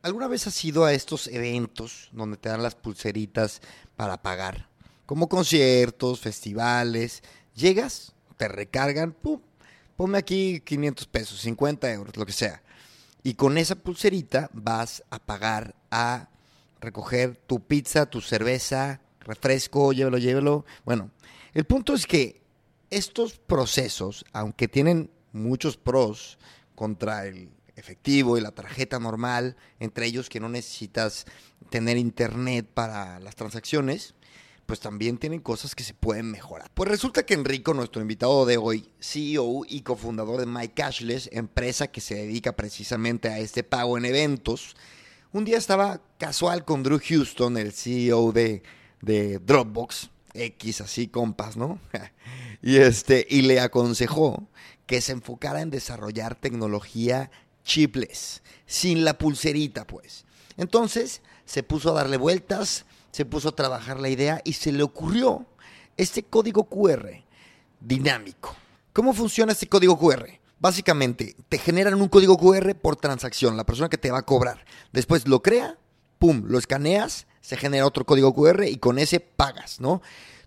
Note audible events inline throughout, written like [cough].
¿Alguna vez has ido a estos eventos donde te dan las pulseritas para pagar? Como conciertos, festivales. Llegas, te recargan, pum, ponme aquí 500 pesos, 50 euros, lo que sea. Y con esa pulserita vas a pagar a recoger tu pizza, tu cerveza, refresco, llévelo, llévelo. Bueno, el punto es que estos procesos, aunque tienen muchos pros contra el efectivo y la tarjeta normal, entre ellos que no necesitas tener internet para las transacciones, pues también tienen cosas que se pueden mejorar. Pues resulta que Enrico, nuestro invitado de hoy, CEO y cofundador de MyCashless, empresa que se dedica precisamente a este pago en eventos, un día estaba casual con Drew Houston, el CEO de, de Dropbox, X así compas, ¿no? [laughs] y este y le aconsejó que se enfocara en desarrollar tecnología chipless, sin la pulserita, pues. Entonces se puso a darle vueltas, se puso a trabajar la idea y se le ocurrió este código QR dinámico. ¿Cómo funciona este código QR? Básicamente, te generan un código QR por transacción, la persona que te va a cobrar. Después lo crea, pum, lo escaneas, se genera otro código QR y con ese pagas, ¿no?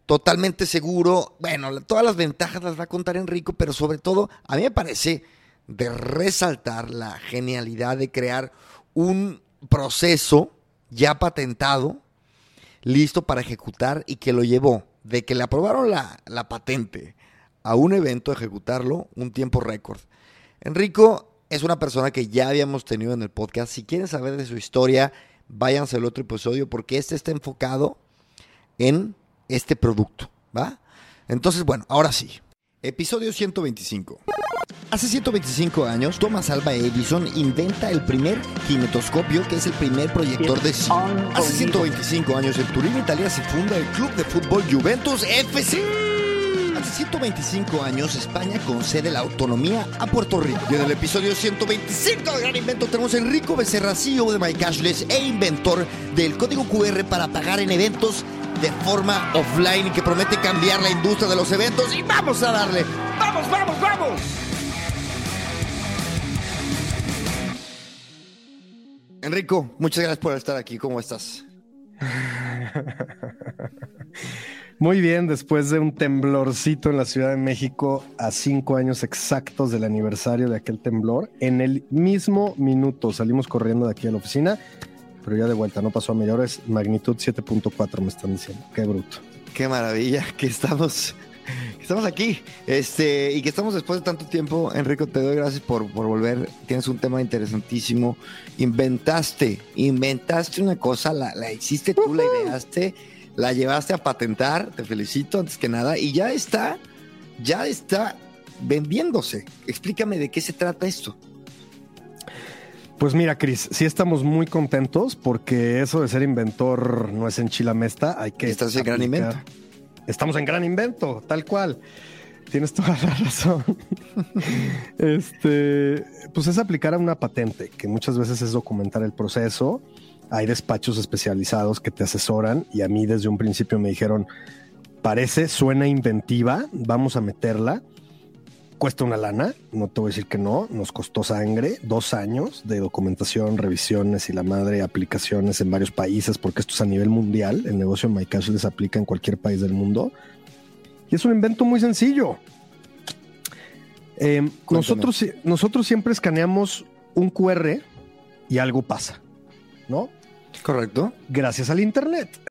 Totalmente seguro. Bueno, todas las ventajas las va a contar Enrico, pero sobre todo, a mí me parece de resaltar la genialidad de crear un proceso ya patentado, listo para ejecutar y que lo llevó de que le aprobaron la, la patente a un evento, ejecutarlo, un tiempo récord. Enrico es una persona que ya habíamos tenido en el podcast. Si quieren saber de su historia, váyanse al otro episodio porque este está enfocado en este producto, ¿va? Entonces, bueno, ahora sí. Episodio 125. Hace 125 años, Thomas Alva Edison inventa el primer kinetoscopio, que es el primer proyector de cine. Hace 125 años, en Turín, Italia, se funda el club de fútbol Juventus FC. Hace 125 años, España concede la autonomía a Puerto Rico. Y en el episodio 125 de Gran Invento tenemos a Enrico Becerra, CEO de MyCashless e inventor del código QR para pagar en eventos de forma offline y que promete cambiar la industria de los eventos. Y vamos a darle. ¡Vamos, vamos, vamos! Enrico, muchas gracias por estar aquí. ¿Cómo estás? [laughs] Muy bien, después de un temblorcito en la Ciudad de México a cinco años exactos del aniversario de aquel temblor, en el mismo minuto salimos corriendo de aquí a la oficina, pero ya de vuelta, no pasó a mayores, magnitud 7.4 me están diciendo, qué bruto. Qué maravilla que estamos, estamos aquí este, y que estamos después de tanto tiempo. Enrico, te doy gracias por, por volver. Tienes un tema interesantísimo. Inventaste, inventaste una cosa, la, la hiciste tú, la ideaste la llevaste a patentar, te felicito antes que nada, y ya está, ya está vendiéndose. Explícame de qué se trata esto. Pues mira, Cris, sí estamos muy contentos porque eso de ser inventor no es en Chilamesta, hay que... Estás en gran invento. Estamos en gran invento, tal cual. Tienes toda la [laughs] razón. este, pues es aplicar a una patente, que muchas veces es documentar el proceso, hay despachos especializados que te asesoran y a mí desde un principio me dijeron, parece, suena inventiva, vamos a meterla. Cuesta una lana, no te voy a decir que no, nos costó sangre, dos años de documentación, revisiones y la madre, aplicaciones en varios países, porque esto es a nivel mundial, el negocio en MyCash les aplica en cualquier país del mundo. Y es un invento muy sencillo. Eh, nosotros, nosotros siempre escaneamos un QR y algo pasa, ¿no? Correcto. Gracias al Internet.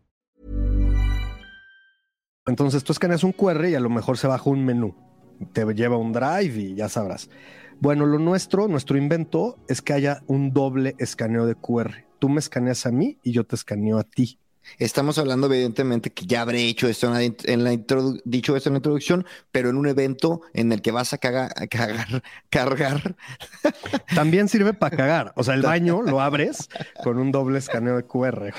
Entonces tú escaneas un QR y a lo mejor se baja un menú. Te lleva un drive y ya sabrás. Bueno, lo nuestro, nuestro invento es que haya un doble escaneo de QR. Tú me escaneas a mí y yo te escaneo a ti. Estamos hablando, evidentemente, que ya habré hecho esto en la, dicho esto en la introducción, pero en un evento en el que vas a cagar, cagar, [laughs] cargar. También sirve para cagar. O sea, el baño lo abres con un doble escaneo de QR.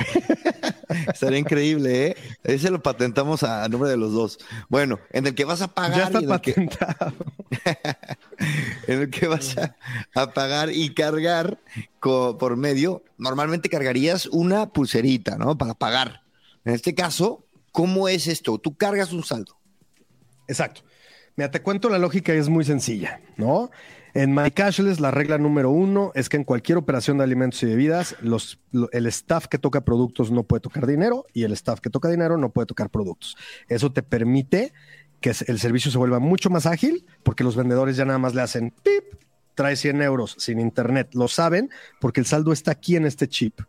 Estaría increíble, ¿eh? Ese lo patentamos a, nombre de los dos. Bueno, en el que vas a pagar. Ya está patentado. [laughs] en el que vas a, pagar y cargar por medio. Normalmente cargarías una pulserita, ¿no? Para pagar. En este caso, ¿cómo es esto? Tú cargas un saldo. Exacto. Mira, te cuento la lógica y es muy sencilla, ¿no? En MyCashless, la regla número uno es que en cualquier operación de alimentos y bebidas, el staff que toca productos no puede tocar dinero y el staff que toca dinero no puede tocar productos. Eso te permite que el servicio se vuelva mucho más ágil porque los vendedores ya nada más le hacen pip, trae 100 euros sin internet. Lo saben porque el saldo está aquí en este chip.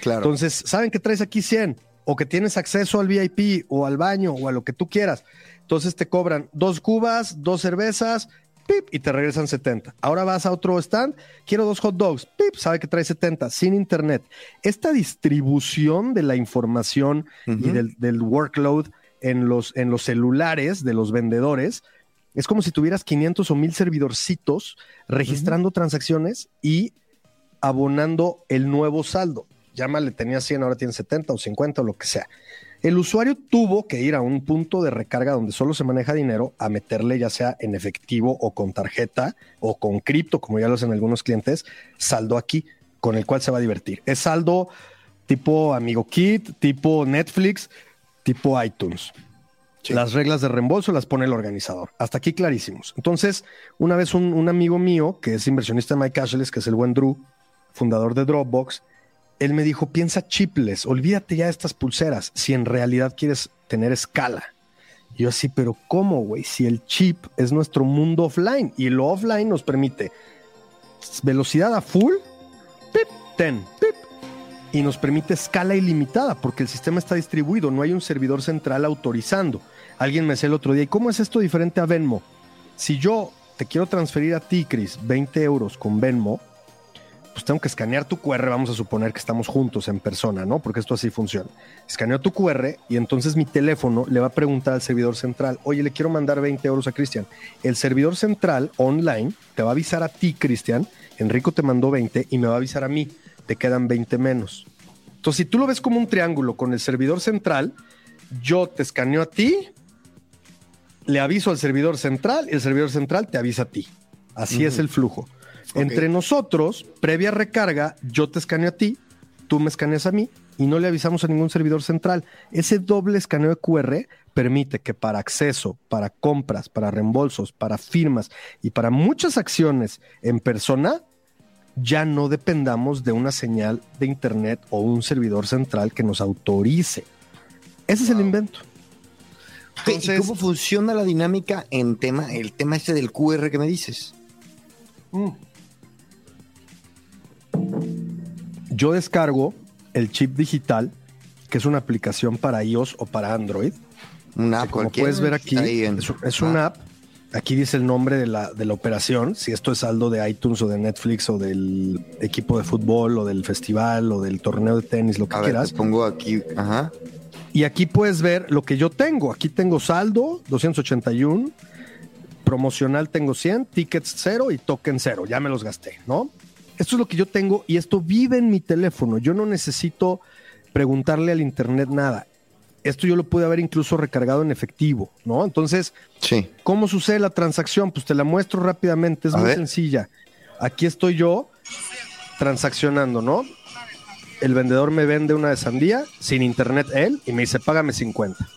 Claro. Entonces, saben que traes aquí 100 o que tienes acceso al VIP o al baño o a lo que tú quieras. Entonces te cobran dos cubas, dos cervezas, pip, y te regresan 70. Ahora vas a otro stand, quiero dos hot dogs, pip, sabe que trae 70, sin internet. Esta distribución de la información y del, del workload en los, en los celulares de los vendedores, es como si tuvieras 500 o 1000 servidorcitos registrando transacciones y abonando el nuevo saldo. Llámale, tenía 100, ahora tiene 70 o 50 o lo que sea. El usuario tuvo que ir a un punto de recarga donde solo se maneja dinero a meterle ya sea en efectivo o con tarjeta o con cripto, como ya lo hacen algunos clientes, saldo aquí, con el cual se va a divertir. Es saldo tipo Amigo Kit, tipo Netflix, tipo iTunes. Las reglas de reembolso las pone el organizador. Hasta aquí clarísimos. Entonces, una vez un, amigo mío, que es inversionista en MyCashless, que es el buen Drew, fundador de Dropbox, él me dijo, piensa chiples, olvídate ya de estas pulseras, si en realidad quieres tener escala. Y yo así, pero ¿cómo, güey? Si el chip es nuestro mundo offline y lo offline nos permite velocidad a full, pip, ten, pip, y nos permite escala ilimitada porque el sistema está distribuido, no hay un servidor central autorizando. Alguien me decía el otro día, ¿y cómo es esto diferente a Venmo? Si yo te quiero transferir a ti, Chris, 20 euros con Venmo, pues tengo que escanear tu QR, vamos a suponer que estamos juntos en persona, ¿no? Porque esto así funciona. Escaneo tu QR y entonces mi teléfono le va a preguntar al servidor central, oye, le quiero mandar 20 euros a Cristian. El servidor central online te va a avisar a ti, Cristian, Enrico te mandó 20 y me va a avisar a mí te quedan 20 menos. Entonces, si tú lo ves como un triángulo con el servidor central, yo te escaneo a ti, le aviso al servidor central y el servidor central te avisa a ti. Así es el flujo. Entre nosotros, previa recarga, yo te escaneo a ti, tú me escaneas a mí y no le avisamos a ningún servidor central. Ese doble escaneo de QR permite que para acceso, para compras, para reembolsos, para firmas y para muchas acciones en persona, ya no dependamos de una señal de internet o un servidor central que nos autorice. Ese es el invento. Entonces, ¿Cómo funciona la dinámica en tema, el tema este del QR que me dices? Mm. Yo descargo el chip digital, que es una aplicación para iOS o para Android. Una app como puedes ver aquí, es, una app Aquí dice el nombre de la, de la operación, si esto es saldo de iTunes o de Netflix o del equipo de fútbol o del festival o del torneo de tenis, lo que quieras. pongo aquí, ajá. Y aquí puedes ver lo que yo tengo. Aquí tengo saldo, 281, promocional tengo 100, tickets 0 y token 0. Ya me los gasté, ¿no? Esto es lo que yo tengo y esto vive en mi teléfono. Yo no necesito preguntarle al internet nada esto yo lo pude haber incluso recargado en efectivo, ¿no? Entonces, sí. ¿cómo sucede la transacción? Pues te la muestro rápidamente, es muy sencilla. Aquí estoy yo transaccionando, ¿no? El vendedor me vende una de sandía, sin internet él, y me dice, págame 50.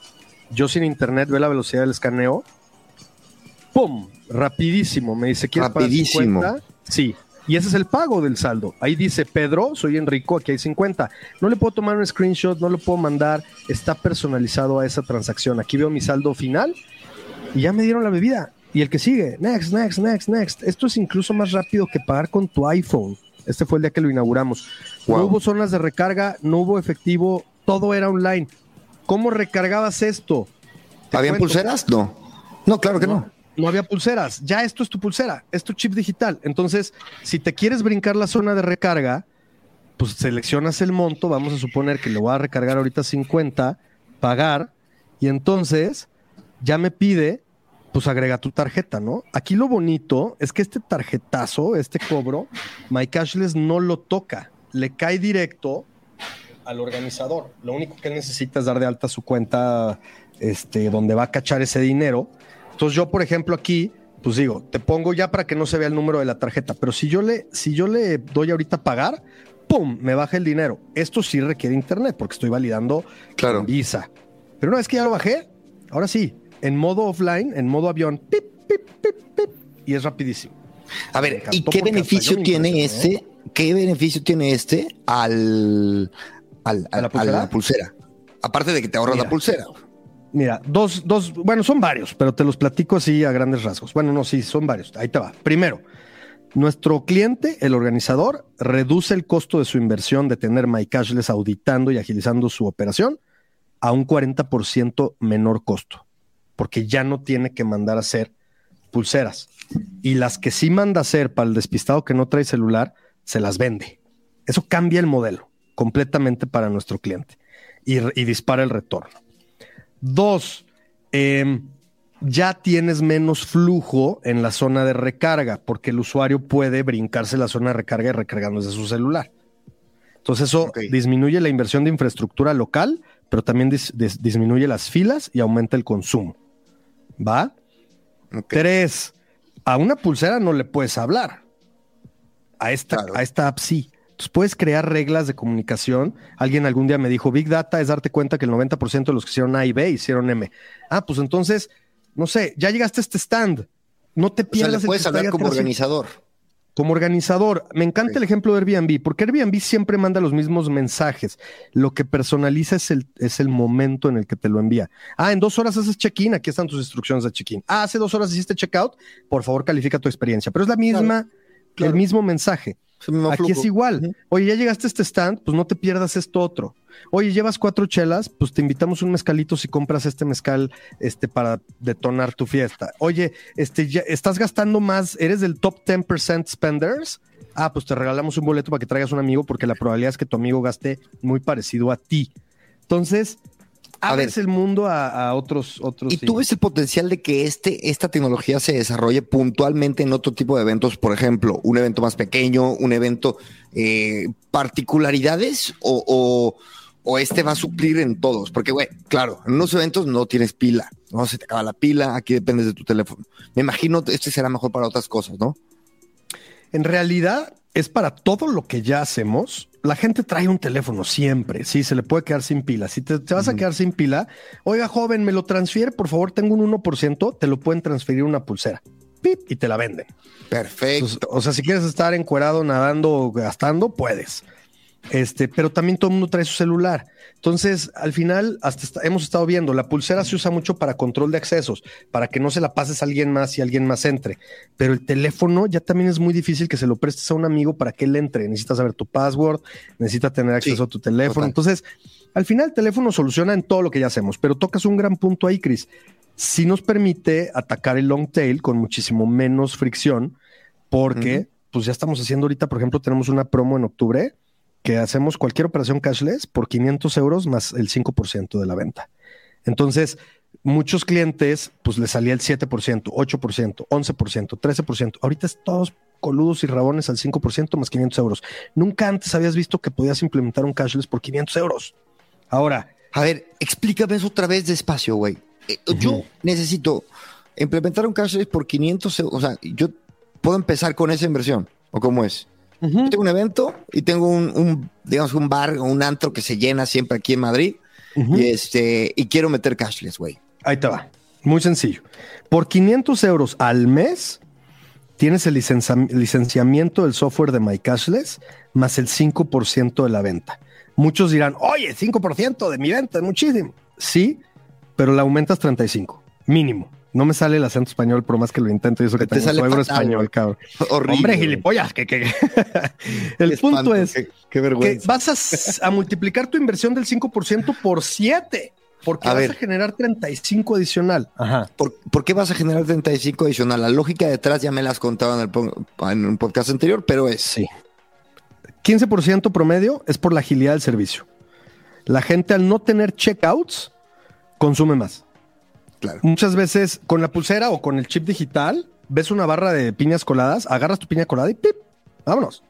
Yo sin internet veo la velocidad del escaneo. ¡Pum! Rapidísimo. Me dice, ¿quieres Rapidísimo. pagar 50? Sí. Y ese es el pago del saldo. Ahí dice Pedro, soy Enrico, aquí hay 50. No le puedo tomar un screenshot, no lo puedo mandar, está personalizado a esa transacción. Aquí veo mi saldo final y ya me dieron la bebida. Y el que sigue, next, next, next, next. Esto es incluso más rápido que pagar con tu iPhone. Este fue el día que lo inauguramos. No hubo zonas de recarga, no hubo efectivo, todo era online. ¿Cómo recargabas esto? ¿Habían pulseras? No. No, claro que no no había pulseras. Ya esto es tu pulsera, es tu chip digital. Entonces, si te quieres brincar la zona de recarga, pues seleccionas el monto, vamos a suponer que le voy a recargar ahorita 50, pagar, y entonces ya me pide, pues agrega tu tarjeta, ¿no? Aquí lo bonito es que este tarjetazo, este cobro, MyCashless no lo toca, le cae directo al organizador. Lo único que él necesita es dar de alta su cuenta este, donde va a cachar ese dinero. Entonces yo, por ejemplo, aquí, pues digo, te pongo ya para que no se vea el número de la tarjeta, pero si yo le, si yo le doy ahorita a pagar, ¡pum! Me baja el dinero. Esto sí requiere internet porque estoy validando Claro. Visa. Pero una vez que ya lo bajé, ahora sí, en modo offline, en modo avión, pip, pip, pip, pip, y es rapidísimo. A ver, ¿y qué beneficio tiene este? ¿Qué beneficio tiene este al, al- ¿A la al- a pulsera? la pulsera? Aparte de que te ahorras Mira. la pulsera. Mira, dos, dos, bueno, son varios, pero te los platico así a grandes rasgos. Bueno, no, sí, son varios. Ahí te va. Primero, nuestro cliente, el organizador, reduce el costo de su inversión de tener MyCashless auditando y agilizando su operación a un 40% menor costo, porque ya no tiene que mandar a hacer pulseras. Y las que sí manda a hacer para el despistado que no trae celular, se las vende. Eso cambia el modelo completamente para nuestro cliente y, y dispara el retorno. Dos, eh, ya tienes menos flujo en la zona de recarga, porque el usuario puede brincarse la zona de recarga y recargando desde su celular. Entonces eso disminuye la inversión de infraestructura local, pero también dis- dis- disminuye las filas y aumenta el consumo. ¿Va? Tres, a una pulsera no le puedes hablar. A esta, Claro. a esta app sí. Entonces puedes crear reglas de comunicación. Alguien algún día me dijo, Big Data es darte cuenta que el 90% de los que hicieron A y B hicieron M. Ah, pues entonces, no sé, ya llegaste a este stand. No te O sea, pierdas el que puedes hablar como organizador. como organizador, me encanta el ejemplo de Airbnb, porque Airbnb siempre manda los mismos mensajes. Lo que personaliza es el, es el momento en el que te lo envía. Ah, en dos horas haces check-in, aquí están tus instrucciones de check-in. Ah, hace dos horas hiciste check-out, por favor califica tu experiencia. Pero es la misma, claro. El mismo mensaje. Aquí flujo. es igual. Oye, ya llegaste a este stand, pues no te pierdas esto otro. Oye, llevas cuatro chelas, pues te invitamos un mezcalito si compras este mezcal este, para detonar tu fiesta. Oye, este, ya estás gastando más, eres del top 10% spenders. Ah, pues te regalamos un boleto para que traigas un amigo porque la probabilidad es que tu amigo gaste muy parecido a ti. Entonces, abres el mundo a, a otros, otros. ¿Y tú ves el potencial de que este, esta tecnología se desarrolle puntualmente en otro tipo de eventos? Por ejemplo, un evento más pequeño, un evento, eh, particularidades o, o- o este va a suplir en todos? Porque, güey, claro, en unos eventos no tienes pila, no se te acaba la pila, aquí dependes de tu teléfono. Me imagino este será mejor para otras cosas, ¿no? En realidad es para todo lo que ya hacemos. La gente trae un teléfono siempre, sí, se le puede quedar sin pila. Si te, te vas a quedar sin pila, oiga joven, me lo transfiere, por favor, tengo un 1%, te lo pueden transferir una pulsera. Pip, y te la venden. Perfecto. Entonces, o sea, si quieres estar encuerado, nadando o gastando, puedes. Este, pero también todo el mundo trae su celular. Entonces, al final, hasta hemos estado viendo, la pulsera se usa mucho para control de accesos, para que no se la pases a alguien más y alguien más entre. Pero el teléfono ya también es muy difícil que se lo prestes a un amigo para que él entre. Necesitas saber tu password, necesita tener acceso Sí, a tu teléfono. total. Entonces, al final, el teléfono soluciona en todo lo que ya hacemos, pero tocas un gran punto ahí, Chris. Si nos permite atacar el long tail con muchísimo menos fricción, porque pues ya estamos haciendo ahorita, por ejemplo, tenemos una promo en octubre que hacemos cualquier operación cashless por 500 euros más el 5% de la venta. Entonces, muchos clientes, pues les salía el 7%, 8%, 11%, 13%. Ahorita es todos coludos y rabones al 5% más 500 euros. Nunca antes habías visto que podías implementar un cashless por 500 euros. Ahora, A ver, explícame eso otra vez despacio, güey. Eh, Yo necesito implementar un cashless por 500 euros. O sea, yo puedo empezar con esa inversión. ¿O cómo es? Yo tengo un evento y tengo un, un, digamos, un bar o un antro que se llena siempre aquí en Madrid. Y este, y quiero meter cashless, güey. Ahí te va. Muy sencillo. Por 500 euros al mes, tienes el licencia- licenciamiento del software de MyCashless más el 5% de la venta. Muchos dirán, oye, 5% de mi venta es muchísimo. Sí, pero la aumentas 35, mínimo. No me sale el acento español, por más que lo intento y eso que Te tengo sale español, cabrón. Horrible. Hombre, gilipollas, que, que- [laughs] El Qué punto espanto, es qué, qué que vas a, multiplicar tu inversión del 5% por 7, porque A vas ver. a generar 35 adicional. Ajá. ¿Por, por qué vas a generar 35 adicional? La lógica detrás ya me la has contado en, el en un podcast anterior, pero es. Sí. 15% promedio es por la agilidad del servicio. La gente al no tener checkouts consume más. Claro. Muchas veces con la pulsera o con el chip digital, ves una barra de piñas coladas, agarras tu piña colada y ¡pip! Vámonos.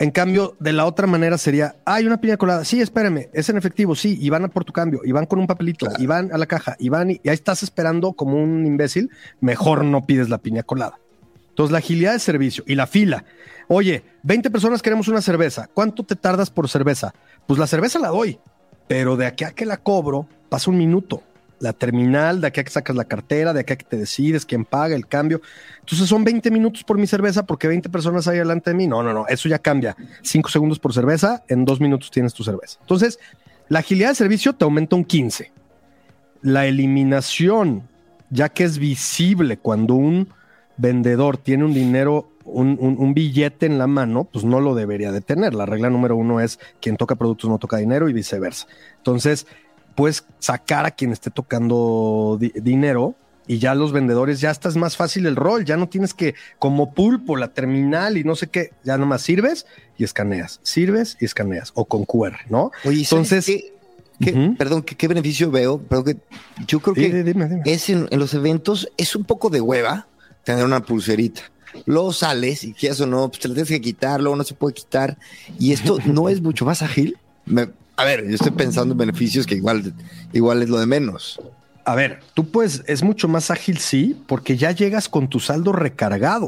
En cambio, de la otra manera sería, hay una piña colada, sí, espérame, es en efectivo, sí, y van a por tu cambio, y van con un papelito, Claro. y van a la caja, y van y, y ahí estás esperando como un imbécil, mejor no pides la piña colada. Entonces, la agilidad de servicio y la fila. Oye, 20 personas queremos una cerveza, ¿cuánto te tardas por cerveza? Pues la cerveza la doy, pero de aquí a que la cobro, pasa un minuto. La terminal, de aquí a que sacas la cartera, de aquí a que te decides quién paga el cambio. Entonces son 20 minutos por mi cerveza porque 20 personas hay delante de mí. No, no, no, eso ya cambia. 5 segundos por cerveza, en 2 minutos tienes tu cerveza. Entonces, la agilidad de servicio te aumenta un 15. La eliminación, ya que es visible cuando un vendedor tiene un dinero, un, un- un billete en la mano, pues no lo debería de tener. La regla número uno es quien toca productos no toca dinero y viceversa. Entonces, puedes sacar a quien esté tocando di- dinero y ya los vendedores ya estás más fácil el rol, ya no tienes que como pulpo la terminal y no sé qué, ya nomás sirves y escaneas, sirves y escaneas o con QR, ¿no? Oye, ¿sabes Entonces- qué? ¿Qué- Ujú. Perdón, ¿qué, qué beneficio veo? Perdón, que yo creo que sí, dime, dime. es en, en los eventos es un poco de hueva tener una pulserita. Luego sales y quieras o no, pues te la tienes que quitar, luego no se puede quitar. Y esto [laughs] no es mucho más ágil. Me- a ver, yo estoy pensando en beneficios que igual, igual es lo de menos. A ver, tú puedes, es mucho más ágil, sí, porque ya llegas con tu saldo recargado.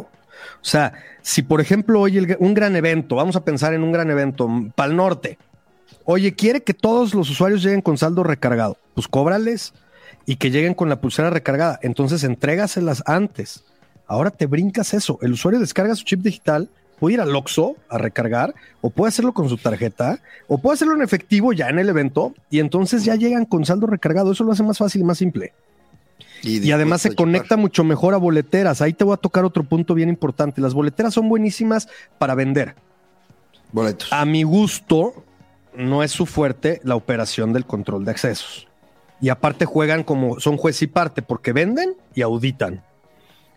O sea, si por ejemplo hoy el- un gran evento, vamos a pensar en un gran evento, Pal Norte, oye, quiere que todos los usuarios lleguen con saldo recargado, pues cóbrales y que lleguen con la pulsera recargada. Entonces entrégaselas antes. Ahora te brincas eso. El usuario descarga su chip digital, puede ir al Oxxo a recargar, o puede hacerlo con su tarjeta, o puede hacerlo en efectivo ya en el evento, y entonces ya llegan con saldo recargado. Eso lo hace más fácil y más simple. Y además se conecta mucho mejor a boleteras. Ahí te voy a tocar otro punto bien importante. Las boleteras son buenísimas para vender. boletos. A mi gusto, no es su fuerte la operación del control de accesos. Y aparte juegan como son juez y parte porque venden y auditan.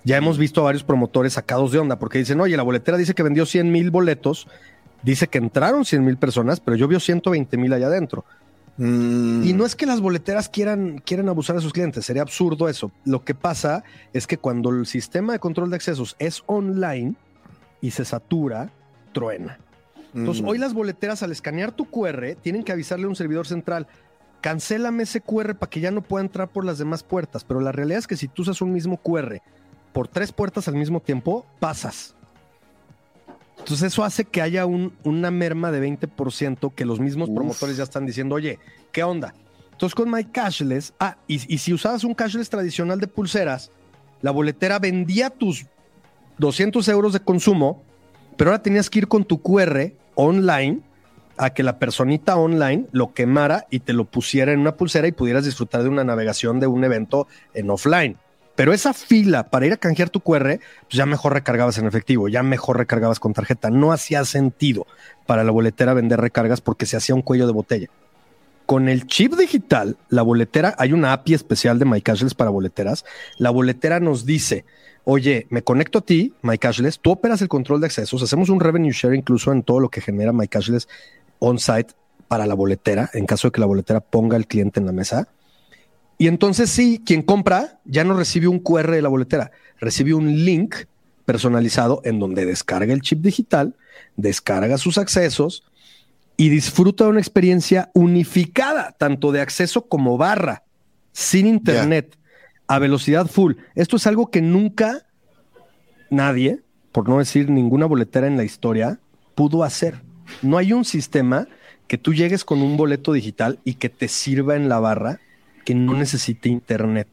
Ya hemos visto a varios promotores sacados de onda porque dicen, oye, la boletera dice que vendió 100 mil boletos, dice que entraron 100 mil personas, pero yo vio 120 mil allá adentro. Mm, Y no es que las boleteras quieran, quieran abusar de sus clientes, sería absurdo eso. Lo que pasa es que cuando el sistema de control de accesos es online y se satura, truena. Entonces, mm, hoy las boleteras al escanear tu QR tienen que avisarle a un servidor central, cancélame ese QR para que ya no pueda entrar por las demás puertas. Pero la realidad es que si tú usas un mismo QR por tres puertas al mismo tiempo, pasas. Entonces eso hace que haya un- una merma de 20% que los mismos Uf. promotores ya están diciendo, oye, ¿qué onda? Entonces con My Cashless, ah, y, y si usabas un cashless tradicional de pulseras, la boletera vendía tus 200 euros de consumo, pero ahora tenías que ir con tu QR online a que la personita online lo quemara y te lo pusiera en una pulsera y pudieras disfrutar de una navegación de un evento en offline. Pero esa fila para ir a canjear tu QR, pues ya mejor recargabas en efectivo, ya mejor recargabas con tarjeta. No hacía sentido para la boletera vender recargas porque se hacía un cuello de botella. Con el chip digital, la boletera, hay una API especial de MyCashless para boleteras. La boletera nos dice, oye, me conecto a ti, MyCashless, tú operas el control de accesos, hacemos un revenue share incluso en todo lo que genera MyCashless on-site para la boletera, en caso de que la boletera ponga al cliente en la mesa. Y entonces sí, quien compra ya no recibe un QR de la boletera, recibe un link personalizado en donde descarga el chip digital, descarga sus accesos y disfruta de una experiencia unificada, tanto de acceso como barra, sin internet, a velocidad full. Esto es algo que nunca nadie, por no decir ninguna boletera en la historia, pudo hacer. No hay un sistema que tú llegues con un boleto digital y que te sirva en la barra que no necesite internet.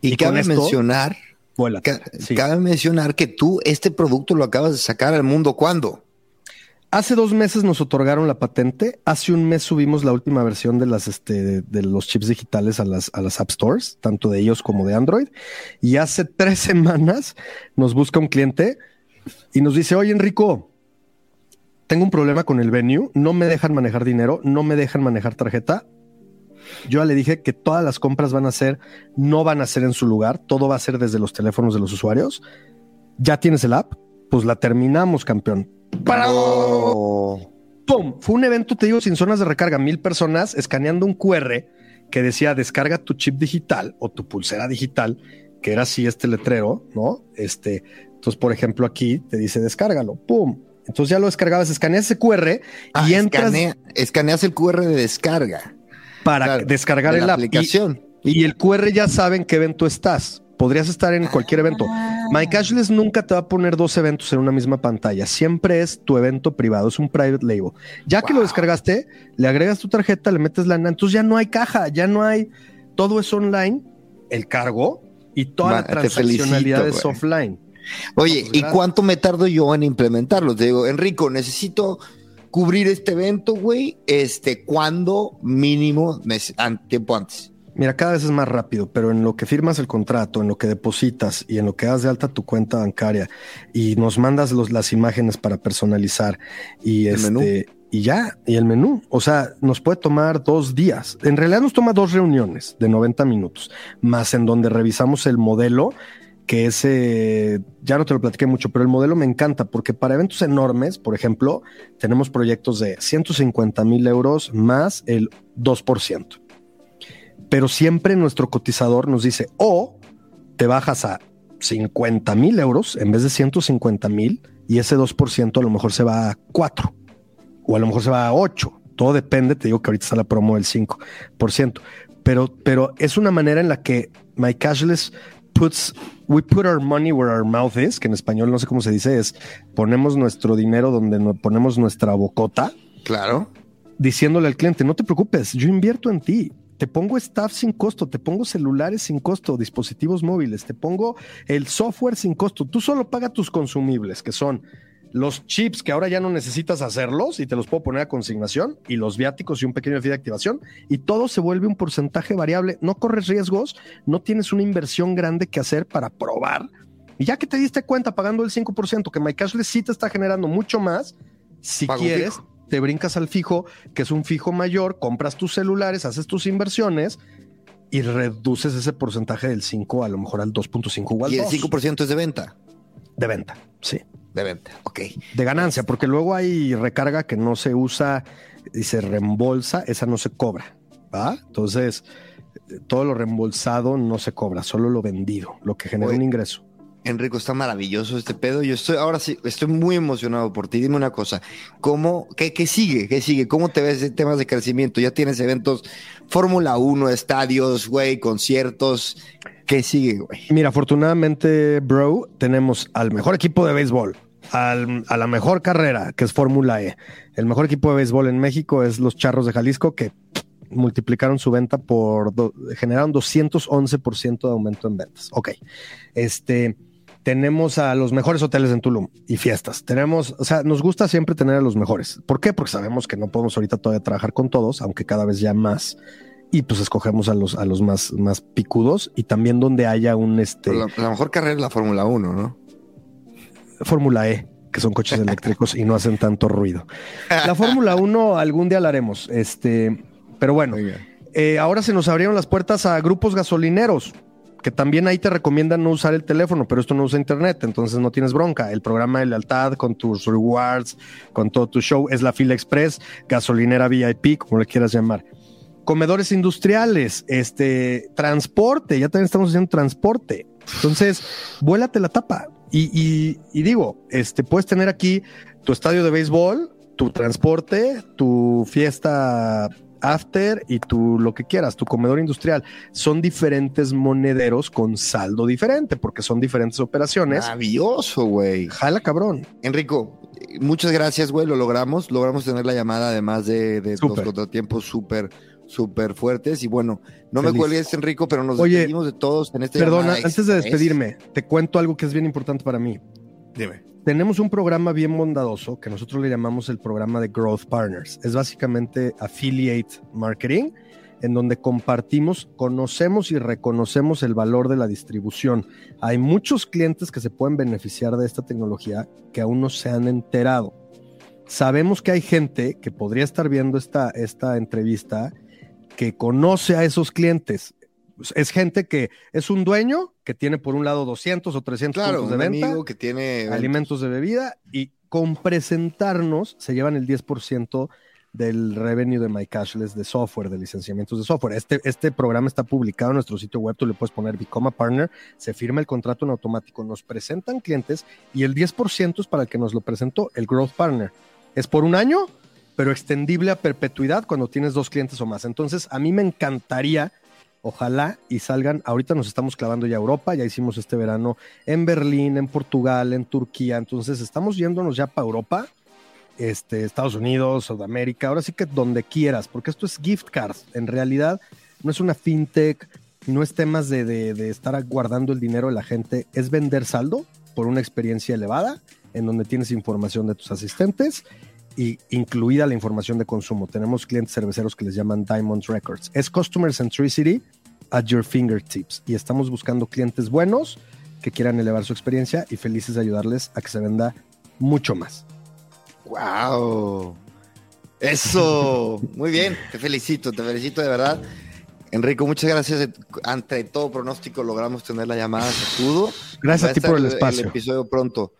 y, cabe esto- mencionar, Vuela. ca- Sí. cabe mencionar que tú este producto lo acabas de sacar al mundo ¿cuándo? Hace dos meses nos otorgaron la patente. Hace un mes subimos la última versión de las este, de, de los chips digitales a las, a las App Stores, tanto de ellos como de Android. Y hace [laughs] tres semanas nos busca un cliente y nos dice: Oye, Enrico, tengo un problema con el venue, no me dejan manejar dinero, no me dejan manejar tarjeta. Yo ya le dije que todas las compras van a ser, no van a ser en su lugar, todo va a ser desde los teléfonos de los usuarios. Ya tienes el app, pues la terminamos, campeón. ¡Para! No. ¡Pum! Fue un evento, te digo, sin zonas de recarga, mil personas escaneando un QR que decía descarga tu chip digital o tu pulsera digital, que era así este letrero, ¿no? Este, entonces, por ejemplo, aquí te dice descárgalo, ¡pum! Entonces ya lo descargabas, escaneas ese QR Ah, y entras escanea- escaneas el QR de descarga. Para claro, descargar de el la app. Y- aplicación. Y, el QR ya sabe en qué evento estás. Podrías estar en cualquier evento. My Cashless nunca te va a poner dos eventos en una misma pantalla. Siempre es tu evento privado, es un private label. Ya que lo descargaste, le agregas tu tarjeta, le metes la entonces ya no hay caja, ya no hay. Todo es online, el cargo y toda Ma, la transaccionalidad felicito, es offline. Oye, Pues ¿y gracias. cuánto me tardo yo en implementarlo? Te digo, Enrico, necesito cubrir este evento, güey. Este, ¿cuándo mínimo tiempo antes? Mira, cada vez es más rápido, pero en lo que firmas el contrato, en lo que depositas y en lo que das de alta tu cuenta bancaria y nos mandas los, las imágenes para personalizar y El este menú. y ya, y el menú. O sea, nos puede tomar dos días. En realidad nos toma dos reuniones de 90 minutos, más en donde revisamos el modelo que ese, ya no te lo platiqué mucho, pero el modelo me encanta porque para eventos enormes, por ejemplo, tenemos proyectos de 150 mil euros más el 2%. Pero siempre nuestro cotizador nos dice, o te bajas a 50 mil euros en vez de 150 mil y ese 2% a lo mejor se va a 4 o a lo mejor se va a 8. Todo depende, te digo que ahorita está la promo del 5%, pero, pero es una manera en la que My Cashless puts, we put our money where our mouth is, que en español no sé cómo se dice, es ponemos nuestro dinero donde no- ponemos nuestra bocota Claro. diciéndole al cliente, no te preocupes, yo invierto en ti. Te pongo staff sin costo, te pongo celulares sin costo, dispositivos móviles, te pongo el software sin costo. Tú solo paga tus consumibles, que son los chips que ahora ya no necesitas hacerlos y te los puedo poner a consignación y los viáticos y un pequeño fee de activación y todo se vuelve un porcentaje variable. No corres riesgos, no tienes una inversión grande que hacer para probar. Y ya que te diste cuenta pagando el 5%, que MyCashless sí te está generando mucho más, si Pago quieres, fijo. te brincas al fijo, que es un fijo mayor, compras tus celulares, haces tus inversiones y reduces ese porcentaje del 5 a lo mejor al 2.5 o al Y el 2 5% es de venta. de venta. Sí, De venta. Ok. de ganancia, porque luego hay recarga que no se usa y se reembolsa, esa no se cobra. ¿va? Entonces, todo lo reembolsado no se cobra, solo lo vendido, lo que genera Oye. un ingreso. Enrico, está maravilloso este pedo. Yo estoy, ahora sí, estoy muy emocionado por ti. Dime una cosa, ¿cómo, qué, qué sigue? ¿Qué sigue? ¿Cómo te ves en temas de crecimiento? Ya tienes eventos, Fórmula 1, estadios, güey, conciertos. ¿Qué sigue, güey? Mira, afortunadamente, bro, tenemos al mejor equipo de béisbol, al- a la mejor carrera, que es Fórmula E. El mejor equipo de béisbol en México es los Charros de Jalisco, que multiplicaron su venta por, generaron 211% de aumento en ventas. Ok. Este, tenemos a los mejores hoteles en Tulum y fiestas. Tenemos, o sea, nos gusta siempre tener a los mejores. ¿Por qué? Porque sabemos que no podemos ahorita todavía trabajar con todos, aunque cada vez ya más. Y pues escogemos a los, a los más, más picudos y también donde haya un este La, la mejor carrera es la Fórmula 1, ¿no? Fórmula E, que son coches [laughs] eléctricos y no hacen tanto ruido. La Fórmula 1 algún día la haremos. Este, pero bueno, eh, ahora se nos abrieron las puertas a grupos gasolineros, que también ahí te recomiendan no usar el teléfono, pero esto no usa internet, entonces no tienes bronca. El programa de lealtad con tus rewards, con todo tu show, es la fila express, gasolinera VIP, como le quieras llamar. Comedores industriales, este, transporte, ya también estamos haciendo transporte. Entonces, vuélate la tapa. Y, y- y digo, este, puedes tener aquí tu estadio de béisbol, tu transporte, tu fiesta after y tu lo que quieras, tu comedor industrial. Son diferentes monederos con saldo diferente porque son diferentes operaciones. Maravilloso, güey. Jala cabrón. Enrico, muchas gracias, güey. Lo logramos. Logramos tener la llamada, además de, de los contratiempos súper, súper fuertes. Y bueno, no me Feliz. cuelgues, Enrico, pero nos Oye, despedimos de todos en este Perdona, antes de despedirme, te cuento algo que es bien importante para mí. Dime. Tenemos un programa bien bondadoso que nosotros le llamamos el programa de Growth Partners. Es básicamente affiliate marketing, en donde compartimos, conocemos y reconocemos el valor de la distribución. Hay muchos clientes que se pueden beneficiar de esta tecnología que aún no se han enterado. Sabemos que hay gente que podría estar viendo esta, esta entrevista que conoce a esos clientes. Es gente que es un dueño que tiene por un lado 200 o 300 Claro, puntos un de venta amigo que tiene alimentos de bebida y con presentarnos se llevan el 10% del revenue de My Cashless de software, de licenciamientos de software. Este, este programa está publicado en nuestro sitio web, tú le puedes poner Become a Partner, se firma el contrato en automático, nos presentan clientes y el 10% es para el que nos lo presentó, el Growth Partner. Es por un año, pero extendible a perpetuidad cuando tienes dos clientes o más. Entonces, a mí me encantaría, ojalá y salgan, ahorita nos estamos clavando ya a Europa, ya hicimos este verano en Berlín, en Portugal, en Turquía, entonces estamos yéndonos ya para Europa este, Estados Unidos, Sudamérica, ahora sí que donde quieras, porque esto es gift cards. En realidad no es una fintech, no es temas de, de, estar guardando el dinero de la gente, es vender saldo por una experiencia elevada en donde tienes información de tus asistentes y incluida la información de consumo. Tenemos clientes cerveceros que les llaman Diamond Records. Es Customer Centricity at your fingertips y estamos buscando clientes buenos que quieran elevar su experiencia y felices de ayudarles a que se venda mucho más. ¡Wow! Eso, [laughs] muy bien, te felicito, te felicito de verdad. Enrico, muchas gracias. Ante todo pronóstico logramos tener la llamada pudo. Gracias a ti por el espacio. El episodio pronto.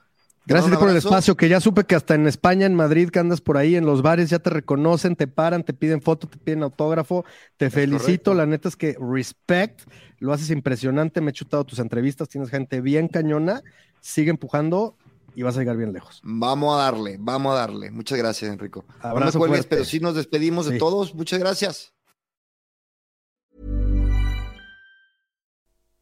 Gracias por el espacio, que ya supe que hasta en España, en Madrid, que andas por ahí en los bares, ya te reconocen, te paran, te piden foto, te piden autógrafo. Te felicito, la neta es que respect, lo haces impresionante, me he chutado tus entrevistas, tienes gente bien cañona, sigue empujando y vas a llegar bien lejos. Vamos a darle, vamos a darle. Muchas gracias, Enrico. Abrazo no pero sí nos despedimos de todos. Muchas gracias.